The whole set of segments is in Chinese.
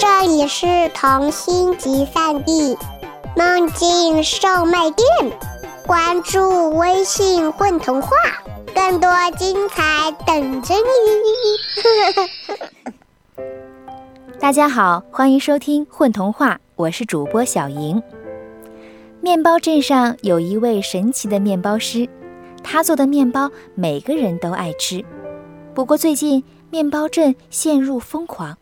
这里是童心集散地，梦境售卖店。关注微信“混童话”，更多精彩等着你。大家好，欢迎收听《混童话》，我是主播小莹。面包镇上有一位神奇的面包师，他做的面包每个人都爱吃。不过最近，面包镇陷入疯狂。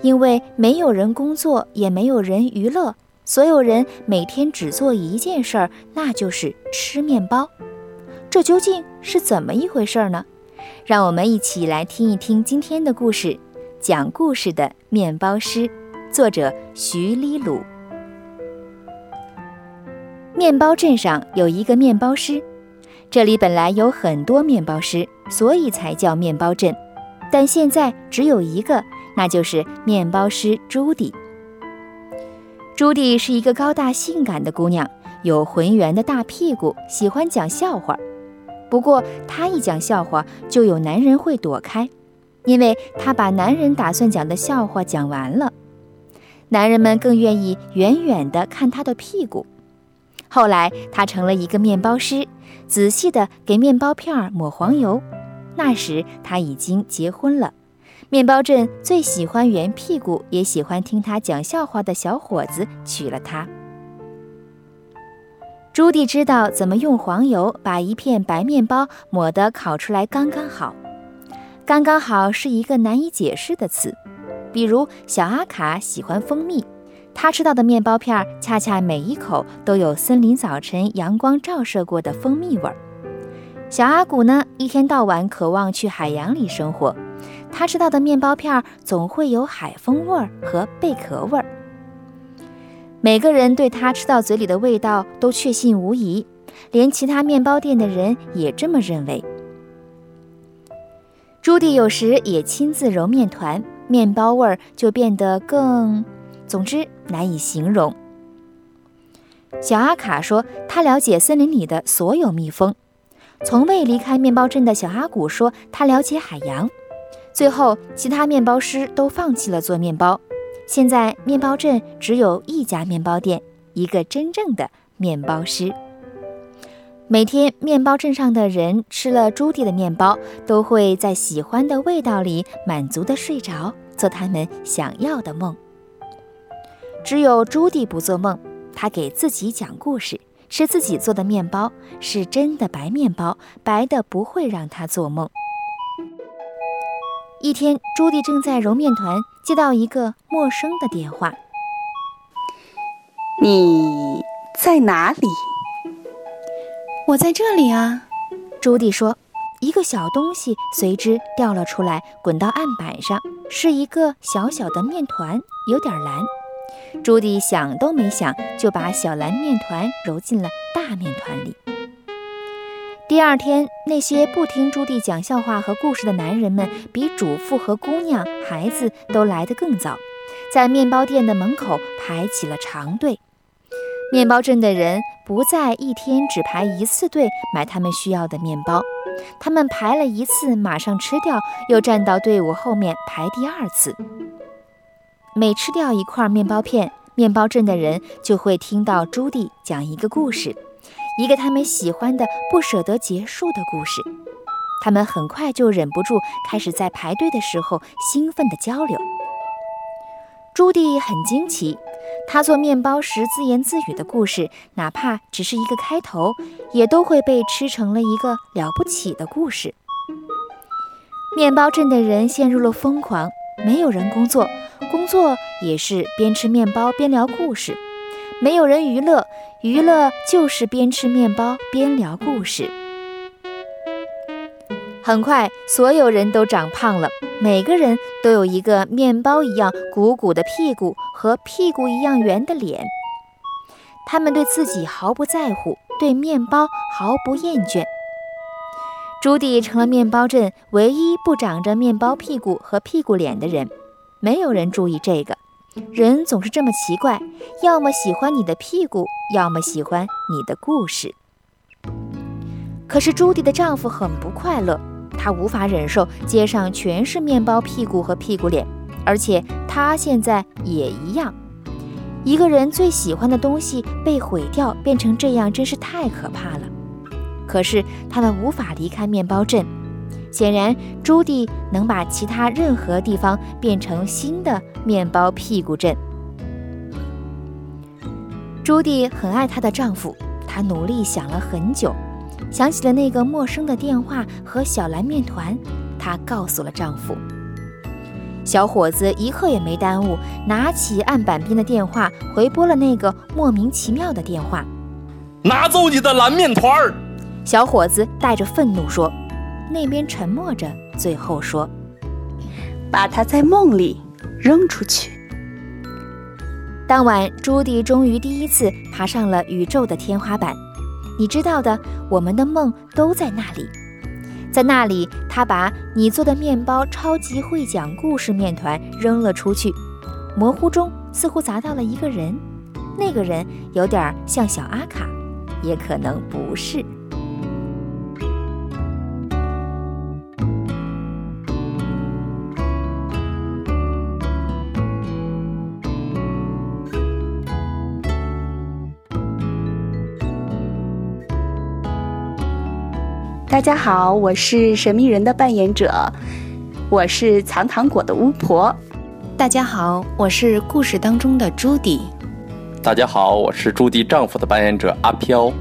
因为没有人工作，也没有人娱乐，所有人每天只做一件事儿，那就是吃面包。这究竟是怎么一回事呢？让我们一起来听一听今天的故事。讲故事的面包师，作者徐黎鲁。面包镇上有一个面包师，这里本来有很多面包师，所以才叫面包镇，但现在只有一个。那就是面包师朱迪。朱迪是一个高大性感的姑娘，有浑圆的大屁股，喜欢讲笑话。不过她一讲笑话，就有男人会躲开，因为她把男人打算讲的笑话讲完了。男人们更愿意远远地看她的屁股。后来她成了一个面包师，仔细地给面包片抹黄油。那时她已经结婚了。面包镇最喜欢圆屁股，也喜欢听他讲笑话的小伙子娶了她。朱迪知道怎么用黄油把一片白面包抹得烤出来刚刚好。刚刚好是一个难以解释的词。比如小阿卡喜欢蜂蜜，他吃到的面包片恰恰每一口都有森林早晨阳光照射过的蜂蜜味儿。小阿古呢，一天到晚渴望去海洋里生活。他吃到的面包片总会有海风味儿和贝壳味儿。每个人对他吃到嘴里的味道都确信无疑，连其他面包店的人也这么认为。朱迪有时也亲自揉面团，面包味儿就变得更……总之难以形容。小阿卡说，他了解森林里的所有蜜蜂。从未离开面包镇的小阿古说，他了解海洋。最后，其他面包师都放弃了做面包。现在，面包镇只有一家面包店，一个真正的面包师。每天，面包镇上的人吃了朱迪的面包，都会在喜欢的味道里满足地睡着，做他们想要的梦。只有朱迪不做梦，他给自己讲故事，吃自己做的面包，是真的白面包，白的不会让他做梦。一天，朱迪正在揉面团，接到一个陌生的电话。“你在哪里？”“我在这里啊。”朱迪说。一个小东西随之掉了出来，滚到案板上，是一个小小的面团，有点蓝。朱迪想都没想，就把小蓝面团揉进了大面团里。第二天，那些不听朱棣讲笑话和故事的男人们，比主妇和姑娘、孩子都来得更早，在面包店的门口排起了长队。面包镇的人不再一天只排一次队买他们需要的面包，他们排了一次马上吃掉，又站到队伍后面排第二次。每吃掉一块面包片，面包镇的人就会听到朱棣讲一个故事。一个他们喜欢的、不舍得结束的故事，他们很快就忍不住开始在排队的时候兴奋地交流。朱迪很惊奇，他做面包时自言自语的故事，哪怕只是一个开头，也都会被吃成了一个了不起的故事。面包镇的人陷入了疯狂，没有人工作，工作也是边吃面包边聊故事。没有人娱乐，娱乐就是边吃面包边聊故事。很快，所有人都长胖了，每个人都有一个面包一样鼓鼓的屁股和屁股一样圆的脸。他们对自己毫不在乎，对面包毫不厌倦。朱迪成了面包镇唯一不长着面包屁股和屁股脸的人。没有人注意这个。人总是这么奇怪，要么喜欢你的屁股，要么喜欢你的故事。可是朱迪的丈夫很不快乐，他无法忍受街上全是面包屁股和屁股脸，而且他现在也一样。一个人最喜欢的东西被毁掉，变成这样，真是太可怕了。可是他们无法离开面包镇。显然，朱迪能把其他任何地方变成新的面包屁股镇。朱迪很爱她的丈夫，她努力想了很久，想起了那个陌生的电话和小蓝面团，她告诉了丈夫。小伙子一刻也没耽误，拿起案板边的电话，回拨了那个莫名其妙的电话。拿走你的蓝面团儿！小伙子带着愤怒说。那边沉默着，最后说：“把它在梦里扔出去。”当晚，朱迪终于第一次爬上了宇宙的天花板。你知道的，我们的梦都在那里，在那里，他把你做的面包超级会讲故事面团扔了出去，模糊中似乎砸到了一个人，那个人有点像小阿卡，也可能不是。大家好，我是神秘人的扮演者，我是藏糖果的巫婆。大家好，我是故事当中的朱迪。大家好，我是朱迪丈夫的扮演者阿飘。